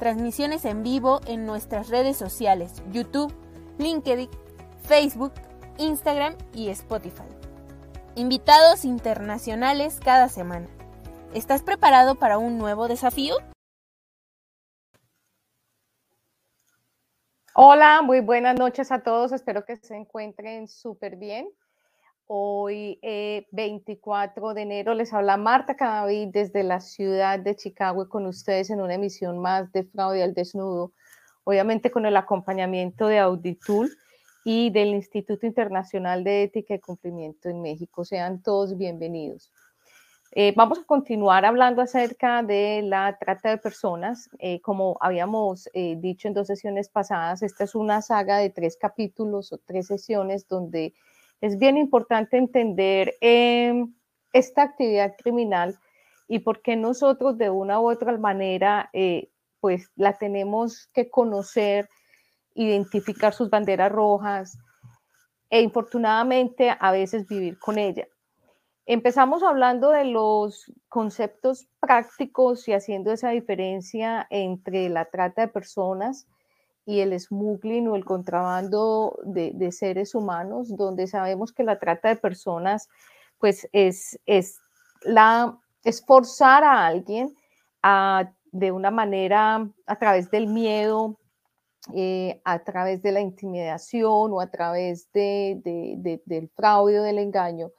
transmisiones en vivo en nuestras redes sociales, YouTube, LinkedIn, Facebook, Instagram y Spotify. Invitados internacionales cada semana. ¿Estás preparado para un nuevo desafío? Hola, muy buenas noches a todos. Espero que se encuentren súper bien. Hoy, 24 eh, de enero, les habla Marta Cadavid desde la ciudad de Chicago con ustedes en una emisión más de Fraude al Desnudo, obviamente con el acompañamiento de Auditul y del Instituto Internacional de Ética y Cumplimiento en México. Sean todos bienvenidos. Eh, vamos a continuar hablando acerca de la trata de personas. Eh, como habíamos dicho en dos sesiones pasadas, esta es una saga de tres capítulos o tres sesiones donde es bien importante entender em, esta actividad criminal y por qué nosotros de una u otra manera eh, pues la tenemos que conocer, identificar sus banderas rojas e infortunadamente a veces vivir con ella. Empezamos hablando de los conceptos prácticos y haciendo esa diferencia entre la trata de personas y el smuggling o el contrabando de, seres humanos, donde sabemos que la trata de personas, pues es, es, la, es forzar a alguien a, de una manera a través del miedo, eh, a través de la intimidación o a través de, del fraude o del engaño,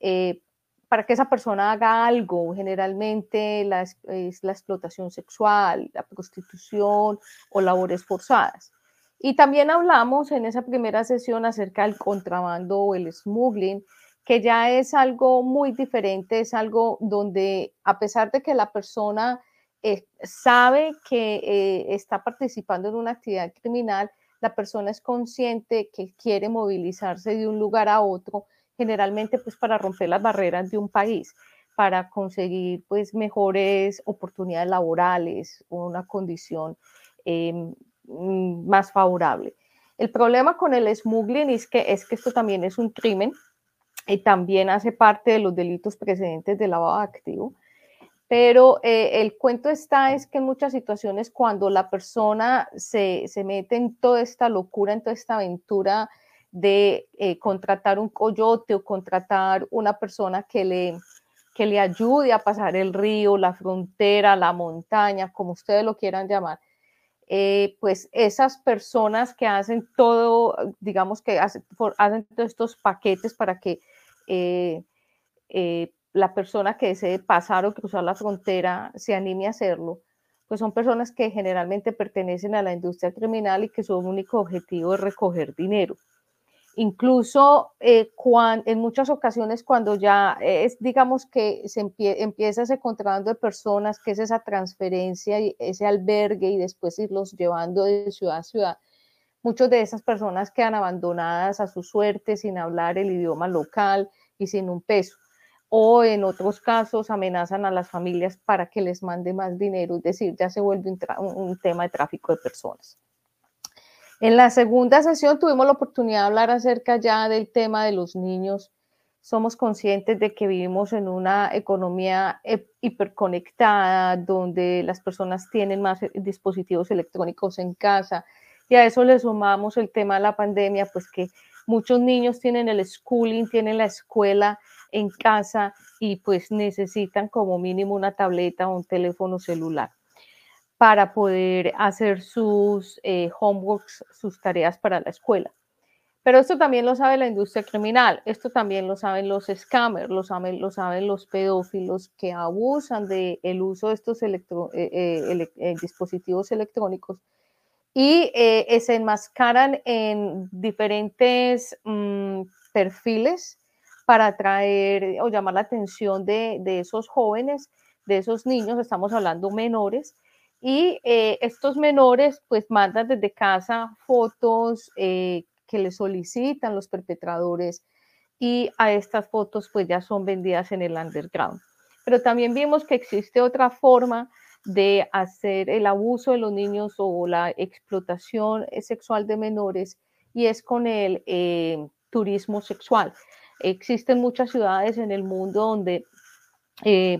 eh, para que esa persona haga algo, generalmente es la explotación sexual, la prostitución o labores forzadas. Y también hablamos en esa primera sesión acerca del contrabando o el smuggling, que ya es algo muy diferente, es algo donde a pesar de que la persona eh, sabe que eh, está participando en una actividad criminal, la persona es consciente que quiere movilizarse de un lugar a otro generalmente pues para romper las barreras de un país, para conseguir pues mejores oportunidades laborales, una condición mm, más favorable. El problema con el smuggling es que, es que esto también es un crimen y también hace parte de los delitos precedentes de lavado activo. Pero eh, el cuento está es que en muchas situaciones cuando la persona se, se mete en toda esta locura, en toda esta aventura de eh, contratar un coyote o contratar una persona que le, que le ayude a pasar el río, la frontera, la montaña, como ustedes lo quieran llamar, eh, pues esas personas que hacen todo, digamos que hacen, hacen todos estos paquetes para que eh, la persona que desee pasar o cruzar la frontera se anime a hacerlo, pues son personas que generalmente pertenecen a la industria criminal y que su único objetivo es recoger dinero. Incluso eh, en muchas ocasiones cuando ya es, digamos que se empieza ese contrabando de personas, que es esa transferencia y ese albergue y después irlos llevando de ciudad a ciudad, muchas de esas personas quedan abandonadas a su suerte sin hablar el idioma local y sin un peso. O en otros casos amenazan a las familias para que les mande más dinero, es decir, ya se vuelve un tema de tráfico de personas. En la segunda sesión tuvimos la oportunidad de hablar acerca ya del tema de los niños. Somos conscientes de que vivimos en una economía hiperconectada, donde las personas tienen más dispositivos electrónicos en casa. Y a eso le sumamos el tema de la pandemia, pues que muchos niños tienen el schooling, tienen la escuela en casa y pues necesitan como mínimo una tableta o un teléfono celular para poder hacer sus eh, homeworks, sus tareas para la escuela. Pero esto también lo sabe la industria criminal, esto también lo saben los scammers, lo saben, lo saben los pedófilos que abusan del el uso de estos eh, eh, dispositivos electrónicos y se enmascaran en diferentes mm, perfiles para atraer o llamar la atención de, de esos jóvenes, de esos niños, estamos hablando menores, Y eh, estos menores pues mandan desde casa fotos eh, que les solicitan los perpetradores y a estas fotos pues ya son vendidas en el underground. Pero también vimos que existe otra forma de hacer el abuso de los niños o la explotación sexual de menores y es con el eh, turismo sexual. Existen muchas ciudades en el mundo donde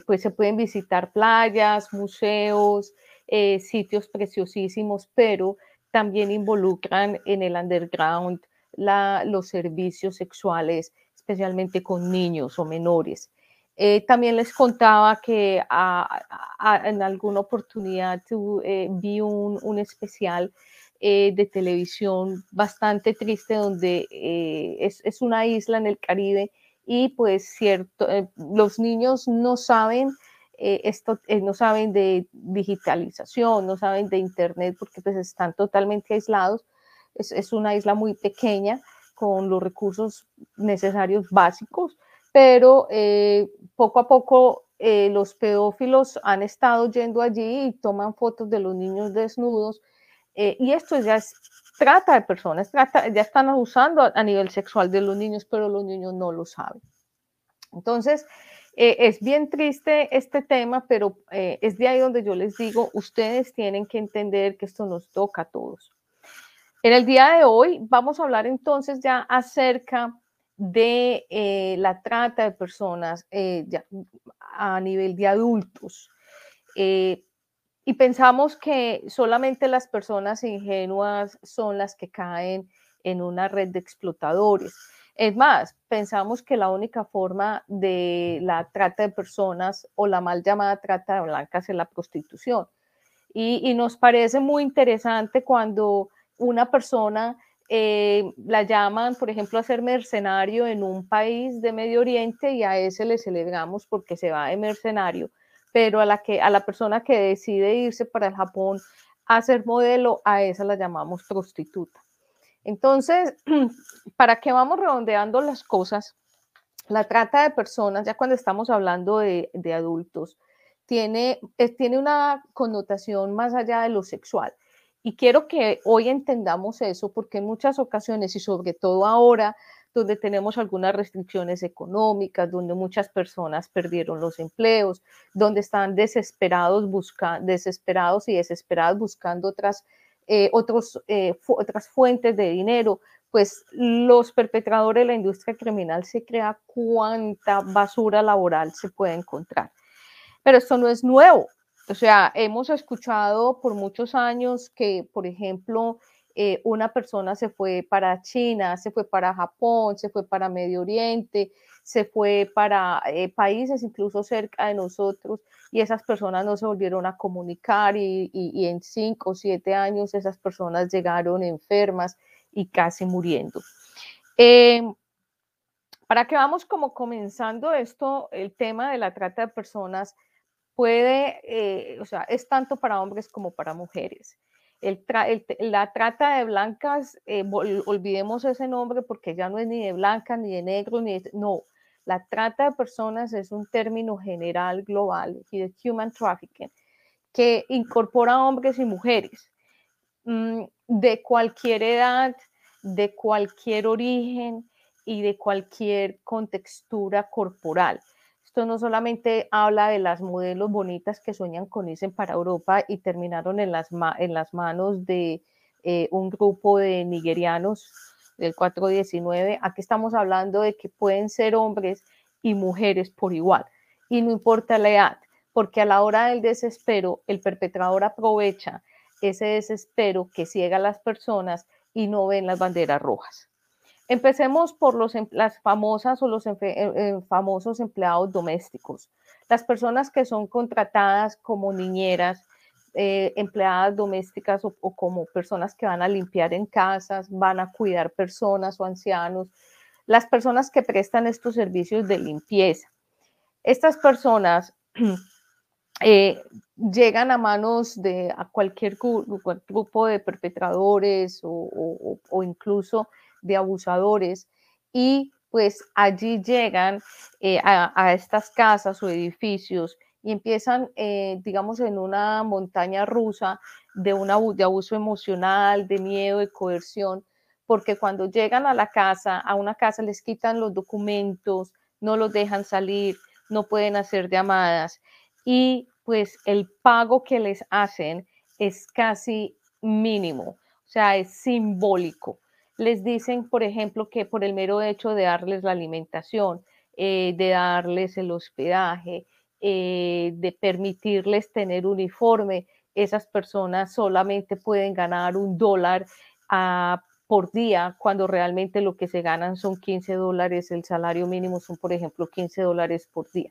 pues se pueden visitar playas, museos, eh, sitios preciosísimos, pero también involucran en el underground los servicios sexuales, especialmente con niños o menores. Eh, también les contaba que en alguna oportunidad eh, vi un, especial de televisión bastante triste donde es, es, una isla en el Caribe y pues cierto, los niños no saben eh, esto, eh, no saben de digitalización, no saben de Internet porque pues están totalmente aislados. Es, una isla muy pequeña con los recursos necesarios básicos, pero eh, poco a poco los pedófilos han estado yendo allí y toman fotos de los niños desnudos y esto ya es trata de personas, ya están abusando a nivel sexual de los niños, pero los niños no lo saben. Entonces, eh, es bien triste este tema, pero eh, es de ahí donde yo les digo, ustedes tienen que entender que esto nos toca a todos. En el día de hoy vamos a hablar entonces ya acerca de eh, la trata de personas a nivel de adultos. y pensamos que solamente las personas ingenuas son las que caen en una red de explotadores. Es más, pensamos que la única forma de la trata de personas o la mal llamada trata de blancas es la prostitución. Y, nos parece muy interesante cuando una persona eh, la llaman, por ejemplo, a ser mercenario en un país de Medio Oriente y a ese le celebramos porque se va de mercenario, pero a la, que, a la persona que decide irse para el Japón a ser modelo, a esa la llamamos prostituta. Entonces, ¿para qué vamos redondeando las cosas? La trata de personas, ya cuando estamos hablando de, adultos, tiene, tiene una connotación más allá de lo sexual. Y quiero que hoy entendamos eso porque en muchas ocasiones y sobre todo ahora, donde tenemos algunas restricciones económicas, donde muchas personas perdieron los empleos, donde están desesperados, busca, desesperados y desesperadas buscando otras eh, otros, eh, otras fuentes de dinero, pues los perpetradores de la industria criminal se crea cuánta basura laboral se puede encontrar. Pero esto no es nuevo. O sea, hemos escuchado por muchos años que, por ejemplo, eh, una persona se fue para China, se fue para Japón, se fue para Medio Oriente, se fue para países incluso cerca de nosotros y esas personas no se volvieron a comunicar y, en cinco o siete años esas personas llegaron enfermas y casi muriendo. Em, para que vamos como comenzando esto, el tema de la trata de personas puede, eh, o sea, es tanto para hombres como para mujeres. La trata de blancas, eh, olvidemos ese nombre porque ya no es ni de blanca, ni de negro, ni de, no, la trata de personas es un término general global, y de human trafficking, que incorpora hombres y mujeres mm, de cualquier edad, de cualquier origen y de cualquier contextura corporal. Esto no solamente habla de las modelos bonitas que sueñan con irse para Europa y terminaron en las, manos de eh, un grupo de nigerianos del 419, aquí estamos hablando de que pueden ser hombres y mujeres por igual. Y no importa la edad, porque a la hora del desespero, el perpetrador aprovecha ese desespero que ciega a las personas y no ven las banderas rojas. Empecemos por los, em, las famosas o los eh, famosos empleados domésticos, las personas que son contratadas como niñeras, eh, empleadas domésticas o, como personas que van a limpiar en casas, van a cuidar personas o ancianos, las personas que prestan estos servicios de limpieza. Estas personas eh, llegan a manos de a cualquier grupo de perpetradores o, incluso de abusadores y pues allí llegan eh, a, estas casas o edificios y empiezan, eh, digamos, en una montaña rusa de, una, de abuso emocional, de miedo, de coerción, porque cuando llegan a la casa, a una casa les quitan los documentos, no los dejan salir, no pueden hacer llamadas y pues el pago que les hacen es casi mínimo, o sea, es simbólico. Les dicen, por ejemplo, que por el mero hecho de darles la alimentación, eh, de darles el hospedaje, eh, de permitirles tener uniforme, esas personas solamente pueden ganar un dólar ah, por día cuando realmente lo que se ganan son 15 dólares, el salario mínimo son, por ejemplo, 15 dólares por día.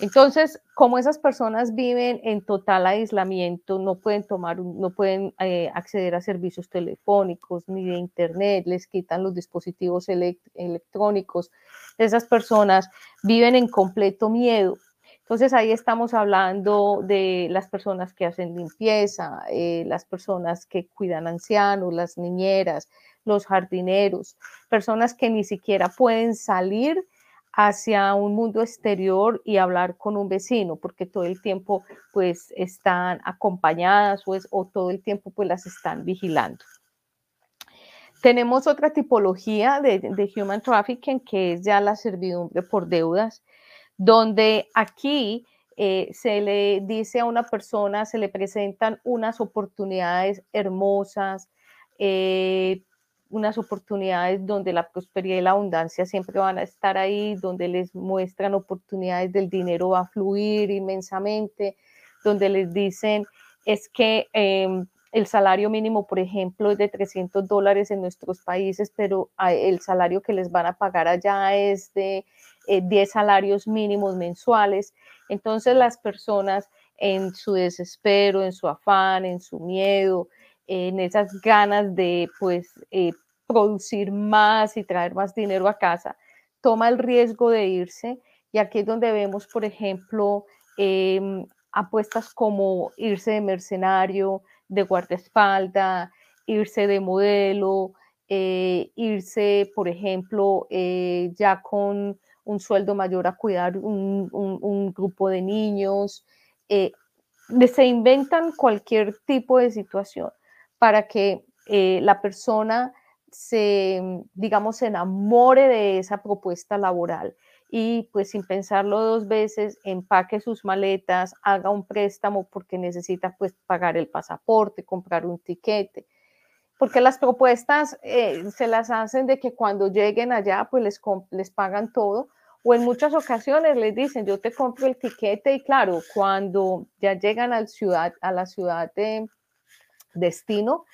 Entonces, como esas personas viven en total aislamiento, no pueden tomar, no pueden eh, acceder a servicios telefónicos ni de internet, les quitan los dispositivos electrónicos. Esas personas viven en completo miedo. Entonces ahí estamos hablando de las personas que hacen limpieza, eh, las personas que cuidan ancianos, las niñeras, los jardineros, personas que ni siquiera pueden salir hacia un mundo exterior y hablar con un vecino, porque todo el tiempo pues están acompañadas pues, o todo el tiempo pues las están vigilando. Tenemos otra tipología de, de human trafficking que es ya la servidumbre por deudas, donde aquí eh, se le dice a una persona, se le presentan unas oportunidades hermosas, eh, unas oportunidades donde la prosperidad y la abundancia siempre van a estar ahí, donde les muestran oportunidades del dinero va a fluir inmensamente, donde les dicen es que em, el salario mínimo, por ejemplo, es de 300 dólares en nuestros países, pero el salario que les van a pagar allá es de 10 eh, salarios mínimos mensuales. Entonces las personas en su desespero, en su afán, en su miedo, en esas ganas de pues eh, producir más y traer más dinero a casa, toma el riesgo de irse. Y aquí es donde vemos, por ejemplo, em, apuestas como irse de mercenario, de guardaespaldas, irse de modelo, eh, irse, por ejemplo, eh, ya con un sueldo mayor a cuidar un, grupo de niños. Eh, se inventan cualquier tipo de situación para que la persona se, digamos, se enamore de esa propuesta laboral y pues sin pensarlo dos veces, empaque sus maletas, haga un préstamo porque necesita pues pagar el pasaporte, comprar un tiquete. Porque las propuestas eh, se las hacen de que cuando lleguen allá pues les, les pagan todo o en muchas ocasiones les dicen yo te compro el tiquete y claro, cuando ya llegan al ciudad, a la ciudad de destino,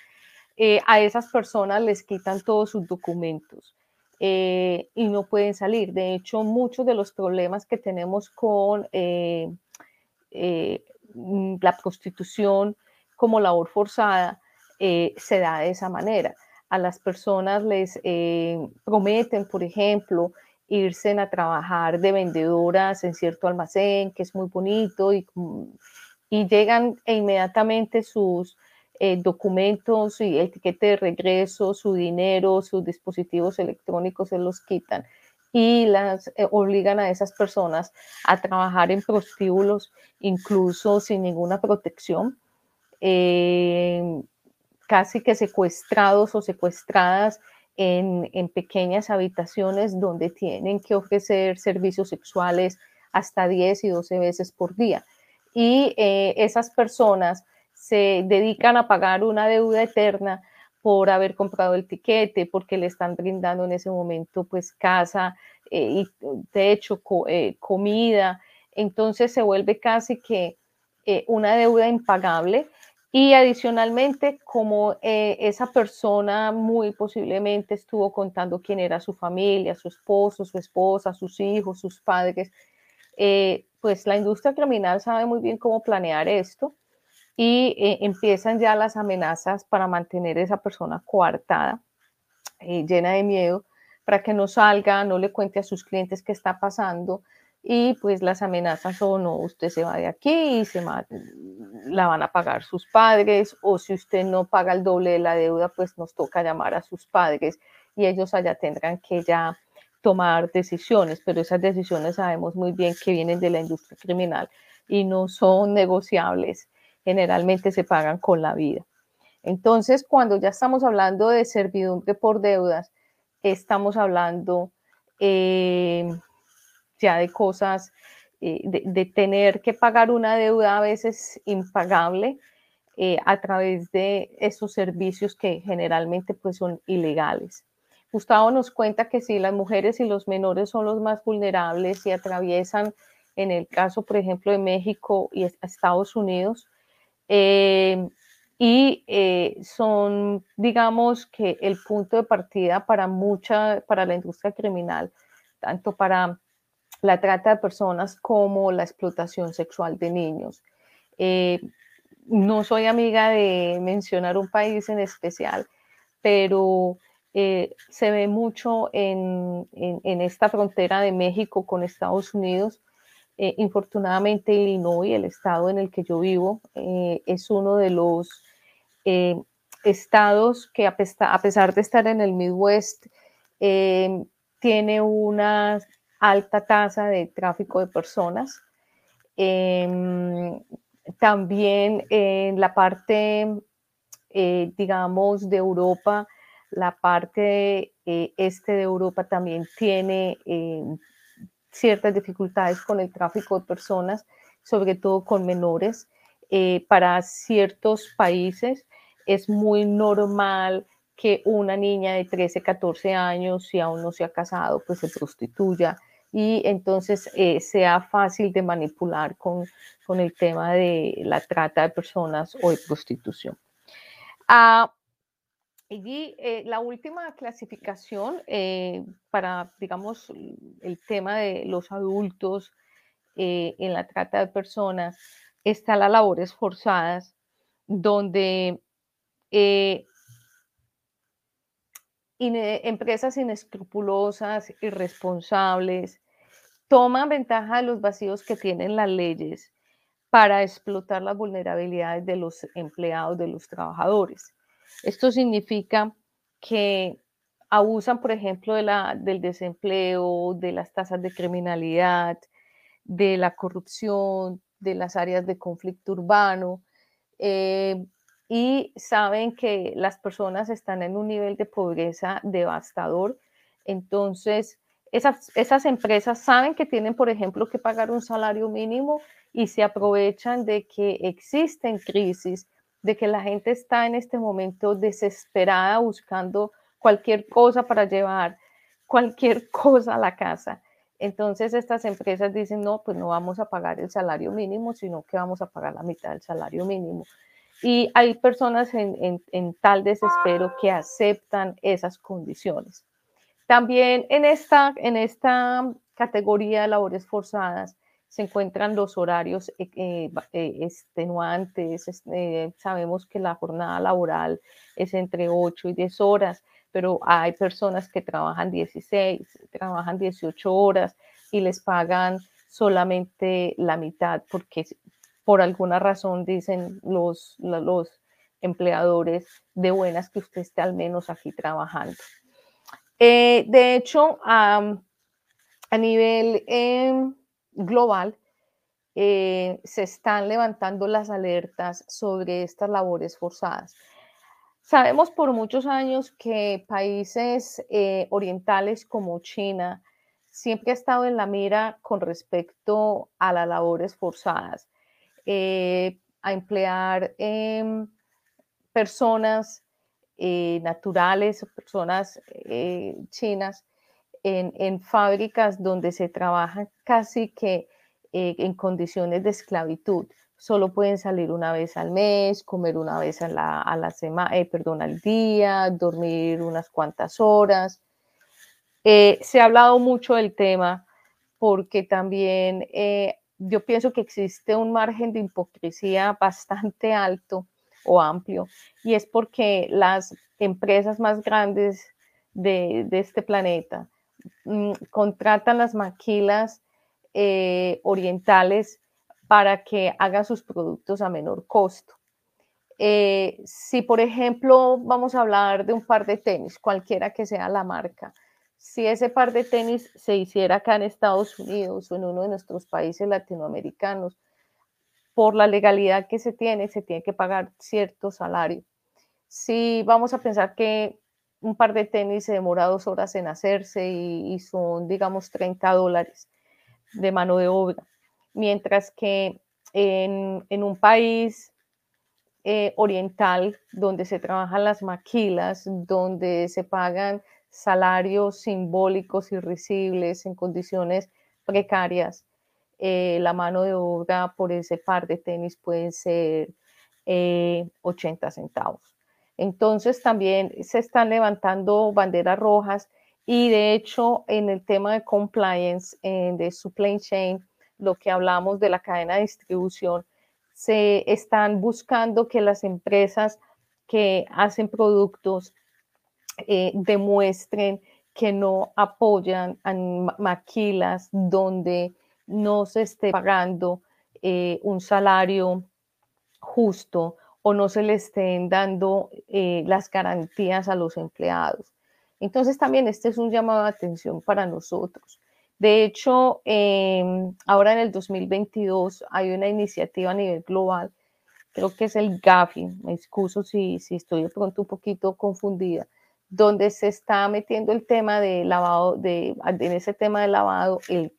eh, a esas personas les quitan todos sus documentos eh, y no pueden salir. De hecho, muchos de los problemas que tenemos con eh, mm, la prostitución como labor forzada se da de esa manera. A las personas les prometen, por ejemplo, irse a trabajar de vendedoras en cierto almacén, que es muy bonito, y, y llegan e inmediatamente sus eh, documentos y etiquete de regreso, su dinero, sus dispositivos electrónicos se los quitan y las eh, obligan a esas personas a trabajar en prostíbulos, incluso sin ninguna protección, eh, casi que secuestrados o secuestradas en, en, pequeñas habitaciones donde tienen que ofrecer servicios sexuales hasta 10 y 12 veces por día. Y esas personas se dedican a pagar una deuda eterna por haber comprado el tiquete, porque le están brindando en ese momento pues casa eh, y techo, eh, comida. Entonces se vuelve casi que eh, una deuda impagable y adicionalmente como esa persona muy posiblemente estuvo contando quién era su familia, su esposo, su esposa, sus hijos, sus padres, pues la industria criminal sabe muy bien cómo planear esto y eh, empiezan ya las amenazas para mantener a esa persona coartada, eh, llena de miedo, para que no salga, no le cuente a sus clientes qué está pasando y pues las amenazas son no, usted se va de aquí y se la van a pagar sus padres o si usted no paga el doble de la deuda, pues nos toca llamar a sus padres y ellos allá tendrán que ya tomar decisiones, pero esas decisiones sabemos muy bien que vienen de la industria criminal y no son negociables, generalmente se pagan con la vida. Entonces, cuando ya estamos hablando de servidumbre por deudas, estamos hablando eh, ya de cosas, eh, de, tener que pagar una deuda a veces impagable eh, a través de esos servicios que generalmente pues son ilegales. Gustavo nos cuenta que si las mujeres y los menores son los más vulnerables y atraviesan, en el caso, por ejemplo, de México y Estados Unidos, y son, digamos, que el punto de partida para mucha, para la industria criminal, tanto para la trata de personas como la explotación sexual de niños. Eh, no soy amiga de mencionar un país en especial, pero eh, se ve mucho en, esta frontera de México con Estados Unidos. Eh, infortunadamente, Illinois, el estado en el que yo vivo, es uno de los estados que a, pesar de estar en el Midwest, tiene una alta tasa de tráfico de personas. Em, también en la parte, eh, digamos, de Europa, la parte eh, este de Europa también tiene ciertas dificultades con el tráfico de personas, sobre todo con menores. Eh, para ciertos países es muy normal que una niña de 13, 14 años, si aún no se ha casado, pues se prostituya y entonces eh, sea fácil de manipular con, con, el tema de la trata de personas o de prostitución. Ah, y eh, la última clasificación eh, para, digamos, el tema de los adultos en la trata de personas está las labores forzadas, donde empresas inescrupulosas, irresponsables, toman ventaja de los vacíos que tienen las leyes para explotar las vulnerabilidades de los empleados, de los trabajadores. Esto significa que abusan, por ejemplo, de la, del desempleo, de las tasas de criminalidad, de la corrupción, de las áreas de conflicto urbano, eh, y saben que las personas están en un nivel de pobreza devastador. Entonces, esas, esas empresas saben que tienen, por ejemplo, que pagar un salario mínimo y se aprovechan de que existen crisis, de que la gente está en este momento desesperada buscando cualquier cosa para llevar cualquier cosa a la casa. Entonces estas empresas dicen, no, pues no vamos a pagar el salario mínimo, sino que vamos a pagar la mitad del salario mínimo. Y hay personas en, tal desespero que aceptan esas condiciones. También en esta, en esta categoría de labores forzadas se encuentran los horarios eh, eh, eh, extenuantes. sabemos que la jornada laboral es entre 8 y 10 horas, pero hay personas que trabajan 16, trabajan 18 horas y les pagan solamente la mitad porque por alguna razón dicen los, los empleadores de buenas que usted esté al menos aquí trabajando. De hecho, a nivel em, global, eh, se están levantando las alertas sobre estas labores forzadas. Sabemos por muchos años que países eh, orientales como China siempre ha estado en la mira con respecto a las labores forzadas. Eh, a emplear em, personas naturales, personas chinas en, fábricas donde se trabaja casi que en condiciones de esclavitud. Solo pueden salir una vez al mes, comer una vez a la, a la semana, perdón, al día, dormir unas cuantas horas. se ha hablado mucho del tema porque también yo pienso que existe un margen de hipocresía bastante alto o amplio, y es porque las empresas más grandes de, este planeta mm, contratan las maquilas eh, orientales para que hagan sus productos a menor costo. Eh, si, por ejemplo, vamos a hablar de un par de tenis, cualquiera que sea la marca, si ese par de tenis se hiciera acá en Estados Unidos o en uno de nuestros países latinoamericanos, por la legalidad que se tiene, se tiene que pagar cierto salario. Si vamos a pensar que un par de tenis se demora dos horas en hacerse y, son, digamos, 30 dólares de mano de obra, mientras que en, un país eh, oriental donde se trabajan las maquilas, donde se pagan salarios simbólicos y risibles en condiciones precarias, eh, la mano de obra por ese par de tenis puede ser 80 eh, centavos. Entonces también se están levantando banderas rojas y de hecho en el tema de compliance, de supply chain, lo que hablamos de la cadena de distribución, se están buscando que las empresas que hacen productos eh, demuestren que no apoyan a maquilas donde no se esté pagando eh, un salario justo o no se le estén dando eh, las garantías a los empleados. Entonces también este es un llamado de atención para nosotros. De hecho, em, ahora en el 2022 hay una iniciativa a nivel global, creo que es el GAFI, me excuso si, si estoy de pronto un poquito confundida, donde se está metiendo el tema de lavado, de, en ese tema de lavado, el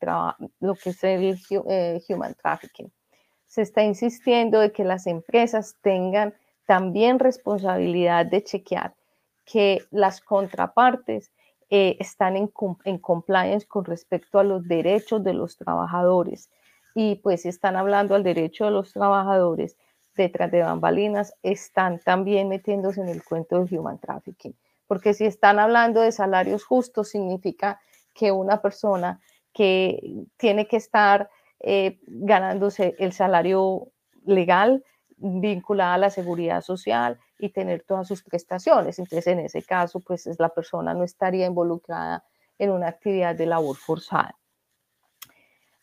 lo que es el eh, human trafficking. Se está insistiendo de que las empresas tengan también responsabilidad de chequear que las contrapartes eh, están en, en compliance con respecto a los derechos de los trabajadores. Y pues están hablando al derecho de los trabajadores detrás de bambalinas, están también metiéndose en el cuento del human trafficking porque si están hablando de salarios justos, significa que una persona que tiene que estar eh, ganándose el salario legal vinculada a la seguridad social y tener todas sus prestaciones. Entonces, en ese caso, pues la persona no estaría involucrada en una actividad de labor forzada.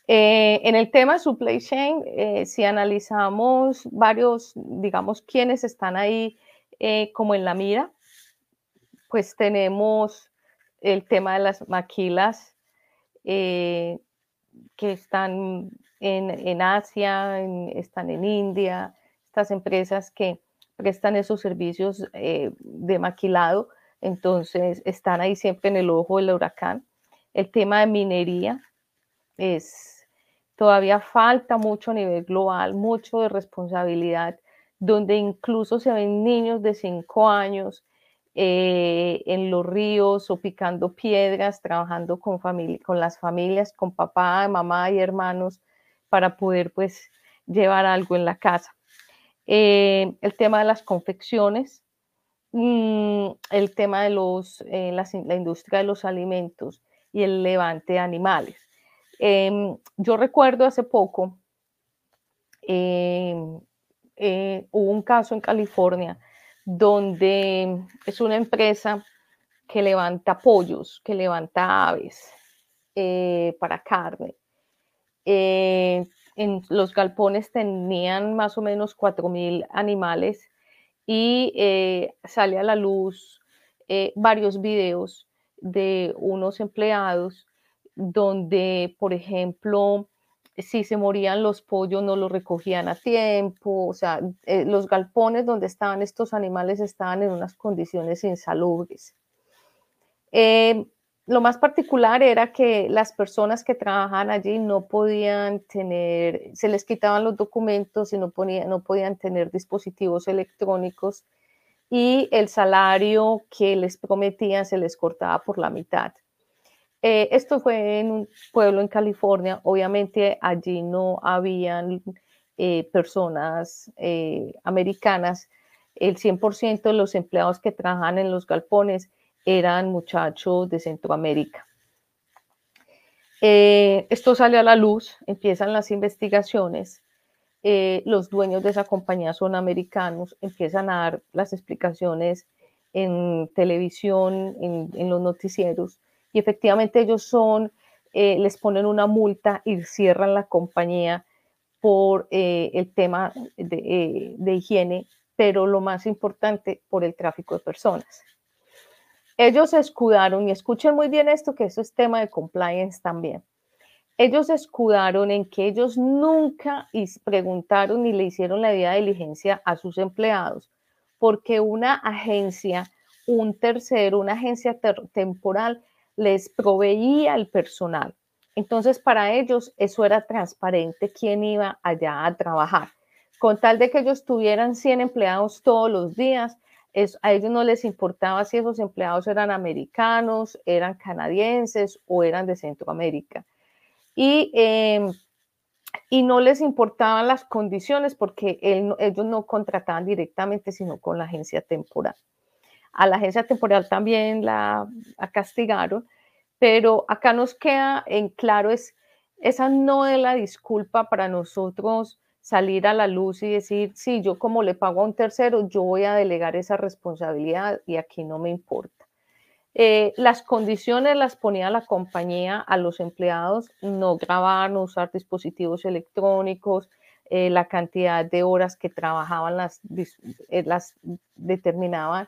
Eh, en el tema supply chain, eh, si analizamos varios, digamos, quienes están ahí como en la mira, pues tenemos el tema de las maquilas eh, que están en, Asia, están en India, estas empresas que prestan esos servicios eh, de maquilado, entonces están ahí siempre en el ojo del huracán. El tema de minería es, todavía falta mucho a nivel global, mucho de responsabilidad, donde incluso se ven niños de 5 años eh, en los ríos o picando piedras, trabajando con, con las familias, con papá, mamá y hermanos para poder pues llevar algo en la casa. Eh, el tema de las confecciones, mm, el tema de los, eh, la, industria de los alimentos y el levante de animales. Em, yo recuerdo hace poco, em, hubo un caso en California donde es una empresa que levanta pollos, que levanta aves eh, para carne. Eh, en los galpones tenían más o menos 4.000 animales y eh, sale a la luz varios videos de unos empleados donde, por ejemplo, si se morían los pollos no los recogían a tiempo, o sea, eh, los galpones donde estaban estos animales estaban en unas condiciones insalubres. Eh, lo más particular era que las personas que trabajaban allí no podían tener, se les quitaban los documentos y no, no podían tener dispositivos electrónicos y el salario que les prometían se les cortaba por la mitad. Eh, esto fue en un pueblo en California. Obviamente allí no habían eh, personas eh, americanas. El 100% de los empleados que trabajan en los galpones eran muchachos de Centroamérica. esto sale a la luz, empiezan las investigaciones. los dueños de esa compañía son americanos, empiezan a dar las explicaciones en televisión, en los noticieros y efectivamente ellos son, eh, les ponen una multa y cierran la compañía por eh, el tema eh, de, higiene, pero lo más importante, por el tráfico de personas. ellos escudaron, y escuchen muy bien esto, que eso es tema de compliance también. Ellos escudaron en que ellos nunca preguntaron ni le hicieron la debida diligencia a sus empleados, porque una agencia, un tercero, una agencia temporal les proveía el personal. Entonces, para ellos eso era transparente quién iba allá a trabajar. Con tal de que ellos tuvieran 100 empleados todos los días, a ellos no les importaba si esos empleados eran americanos, eran canadienses o eran de Centroamérica. Y, em, y no les importaban las condiciones porque ellos no contrataban directamente, sino con la agencia temporal. A la agencia temporal también la, castigaron, pero acá nos queda en claro es esa no es la disculpa para nosotros salir a la luz y decir, sí, yo como le pago a un tercero, yo voy a delegar esa responsabilidad y aquí no me importa. Eh, las condiciones las ponía la compañía a los empleados, no grabar, no usar dispositivos electrónicos, eh, la cantidad de horas que trabajaban las, eh, las determinaban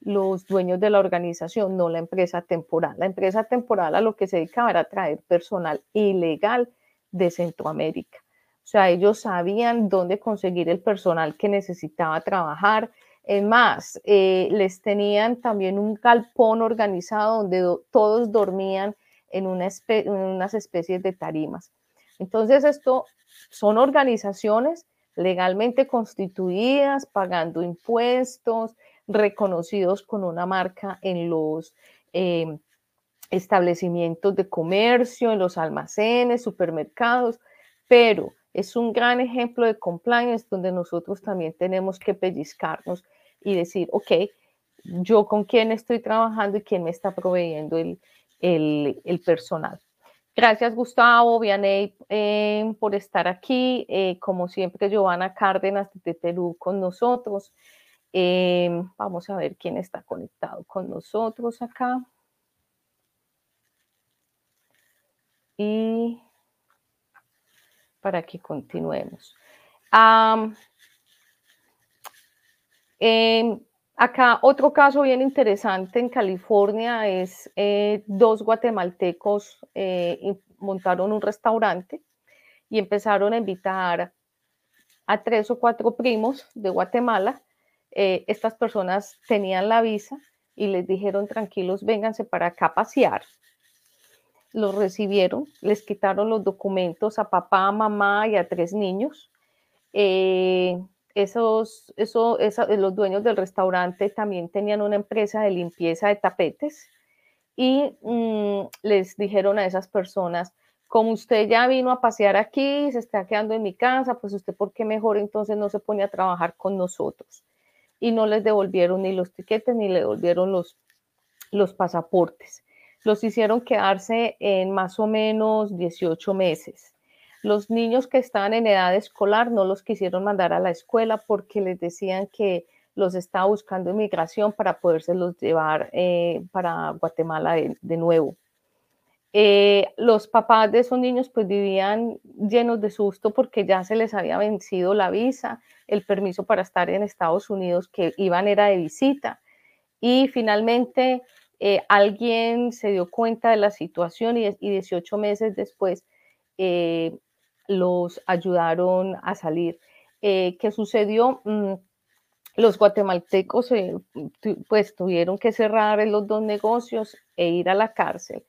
los dueños de la organización, no la empresa temporal. La empresa temporal a lo que se dedicaba era traer personal ilegal de Centroamérica. O sea, ellos sabían dónde conseguir el personal que necesitaba trabajar. Es más, eh, les tenían también un galpón organizado donde todos dormían en, unas especies de tarimas. Entonces, esto son organizaciones legalmente constituidas, pagando impuestos, reconocidos con una marca en los eh, establecimientos de comercio, en los almacenes, supermercados, pero es un gran ejemplo de compliance donde nosotros también tenemos que pellizcarnos y decir, ok, yo con quién estoy trabajando y quién me está proveyendo el, el, personal. Gracias Gustavo, Vianey, eh, por estar aquí. Eh, como siempre, Giovanna Cárdenas de Perú con nosotros. Eh, vamos a ver quién está conectado con nosotros acá. Y para que continuemos. Em, acá otro caso bien interesante en California es eh, dos guatemaltecos eh, montaron un restaurante y empezaron a invitar a tres o cuatro primos de Guatemala. Eh, estas personas tenían la visa y les dijeron tranquilos, vénganse para acá pasear los recibieron, les quitaron los documentos a papá, mamá y a tres niños. Eh, esos, eso, los dueños del restaurante también tenían una empresa de limpieza de tapetes y mm, les dijeron a esas personas, como usted ya vino a pasear aquí, se está quedando en mi casa, pues usted por qué mejor entonces no se pone a trabajar con nosotros. Y no les devolvieron ni los tiquetes ni le devolvieron los, los pasaportes los hicieron quedarse en más o menos 18 meses. Los niños que estaban en edad escolar no los quisieron mandar a la escuela porque les decían que los estaba buscando inmigración para podérselos llevar eh, para Guatemala de, nuevo. Eh, los papás de esos niños pues vivían llenos de susto porque ya se les había vencido la visa, el permiso para estar en Estados Unidos que iban era de visita y finalmente eh, alguien se dio cuenta de la situación y, 18 meses después eh, los ayudaron a salir. ¿Qué sucedió? Mm, los guatemaltecos pues tuvieron que cerrar los dos negocios e ir a la cárcel.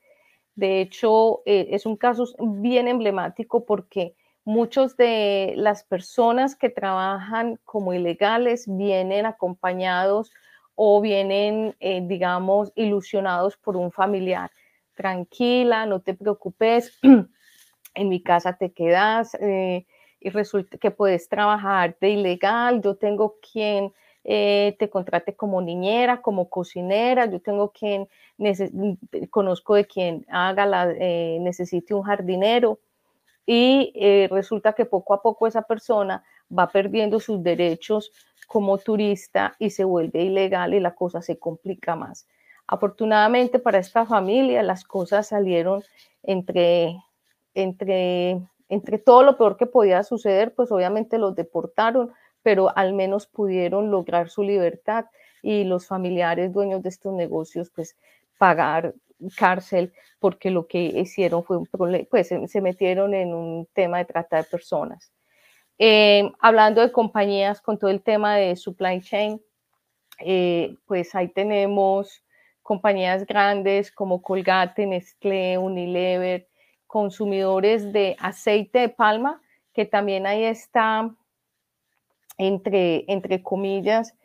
De hecho, es un caso bien emblemático porque muchos de las personas que trabajan como ilegales vienen acompañados o vienen, eh, digamos, ilusionados por un familiar. Tranquila, no te preocupes, en mi casa te quedas eh, y resulta que puedes trabajar de ilegal, yo tengo quien eh, te contrate como niñera, como cocinera, yo tengo quien, conozco de quien haga la, necesite un jardinero y resulta que poco a poco esa persona va perdiendo sus derechos como turista y se vuelve ilegal y la cosa se complica más. Afortunadamente para esta familia las cosas salieron entre, entre, entre todo lo peor que podía suceder, pues obviamente los deportaron, pero al menos pudieron lograr su libertad y los familiares dueños de estos negocios, pues pagar cárcel porque lo que hicieron fue un problema, pues se, metieron en un tema de trata de personas. Eh, hablando de compañías con todo el tema de supply chain, eh, pues ahí tenemos compañías grandes como Colgate, Nestlé, Unilever, consumidores de aceite de palma, que también ahí está entre, entre comillas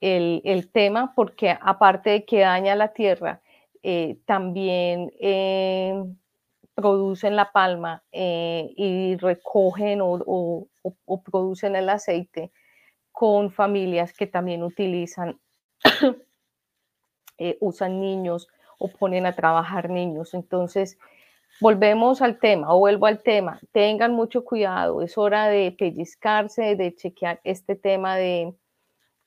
el, el tema, porque aparte de que daña la tierra, eh, también eh, producen la palma eh, y recogen o, producen el aceite con familias que también utilizan, usan niños o ponen a trabajar niños. Entonces, volvemos al tema o vuelvo al tema. Tengan mucho cuidado, es hora de pellizcarse, de chequear este tema de,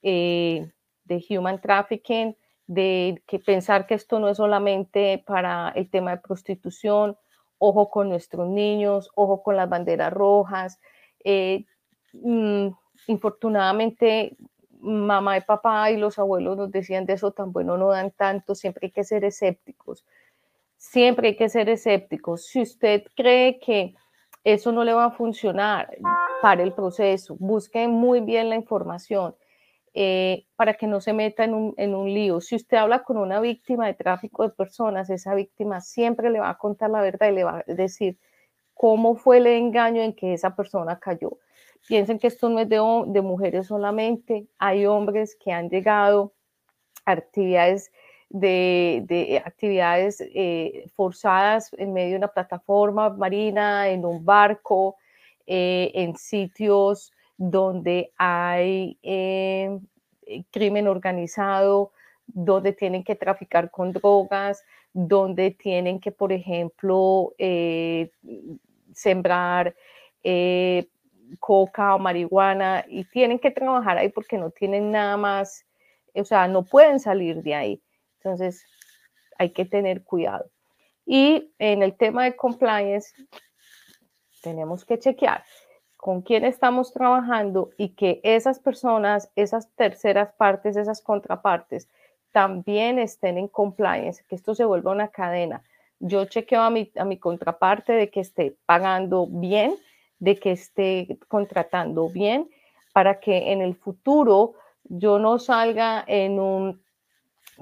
de human trafficking de que pensar que esto no es solamente para el tema de prostitución, ojo con nuestros niños, ojo con las banderas rojas. Eh, mm, infortunadamente, mamá y papá y los abuelos nos decían de eso tan bueno, no dan tanto, siempre hay que ser escépticos, siempre hay que ser escépticos. Si usted cree que eso no le va a funcionar para el proceso, busque muy bien la información eh, para que no se meta en un, en un lío. Si usted habla con una víctima de tráfico de personas, esa víctima siempre le va a contar la verdad y le va a decir cómo fue el engaño en que esa persona cayó. Piensen que esto no es de, de mujeres solamente, hay hombres que han llegado a actividades de, de actividades eh, forzadas en medio de una plataforma marina, en un barco, eh, en sitios donde hay eh, crimen organizado, donde tienen que traficar con drogas, donde tienen que, por ejemplo, sembrar coca o marihuana y tienen que trabajar ahí porque no tienen nada más, o sea, no pueden salir de ahí. Entonces, hay que tener cuidado. Y en el tema de compliance, tenemos que chequear con quién estamos trabajando y que esas personas, esas terceras partes, esas contrapartes, también estén en compliance, que esto se vuelva una cadena. Yo chequeo a mi, a mi contraparte de que esté pagando bien, de que esté contratando bien, para que en el futuro yo no salga en un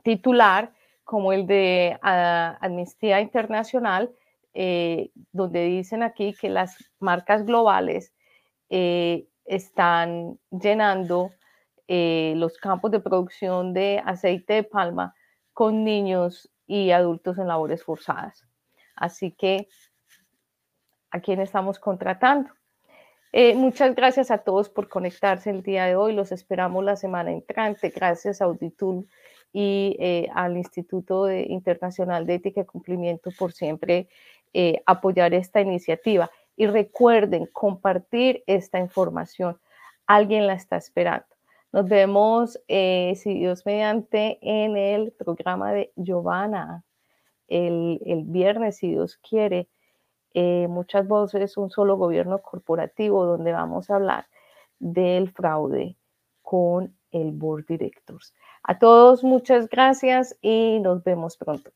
titular como el de uh, Amnistía Internacional, eh, donde dicen aquí que las marcas globales eh, están llenando eh, los campos de producción de aceite de palma con niños y adultos en labores forzadas. Así que, ¿a quién estamos contratando? Muchas gracias a todos por conectarse el día de hoy. Los esperamos la semana entrante. Gracias a Auditul y al Instituto Internacional de Ética y Cumplimiento por siempre apoyar esta iniciativa. Y recuerden compartir esta información. Alguien la está esperando. Nos vemos, eh, si Dios mediante, en el programa de Giovanna el, viernes, si Dios quiere. Eh, muchas voces, un solo gobierno corporativo, donde vamos a hablar del fraude con el Board Directors. A todos, muchas gracias y nos vemos pronto.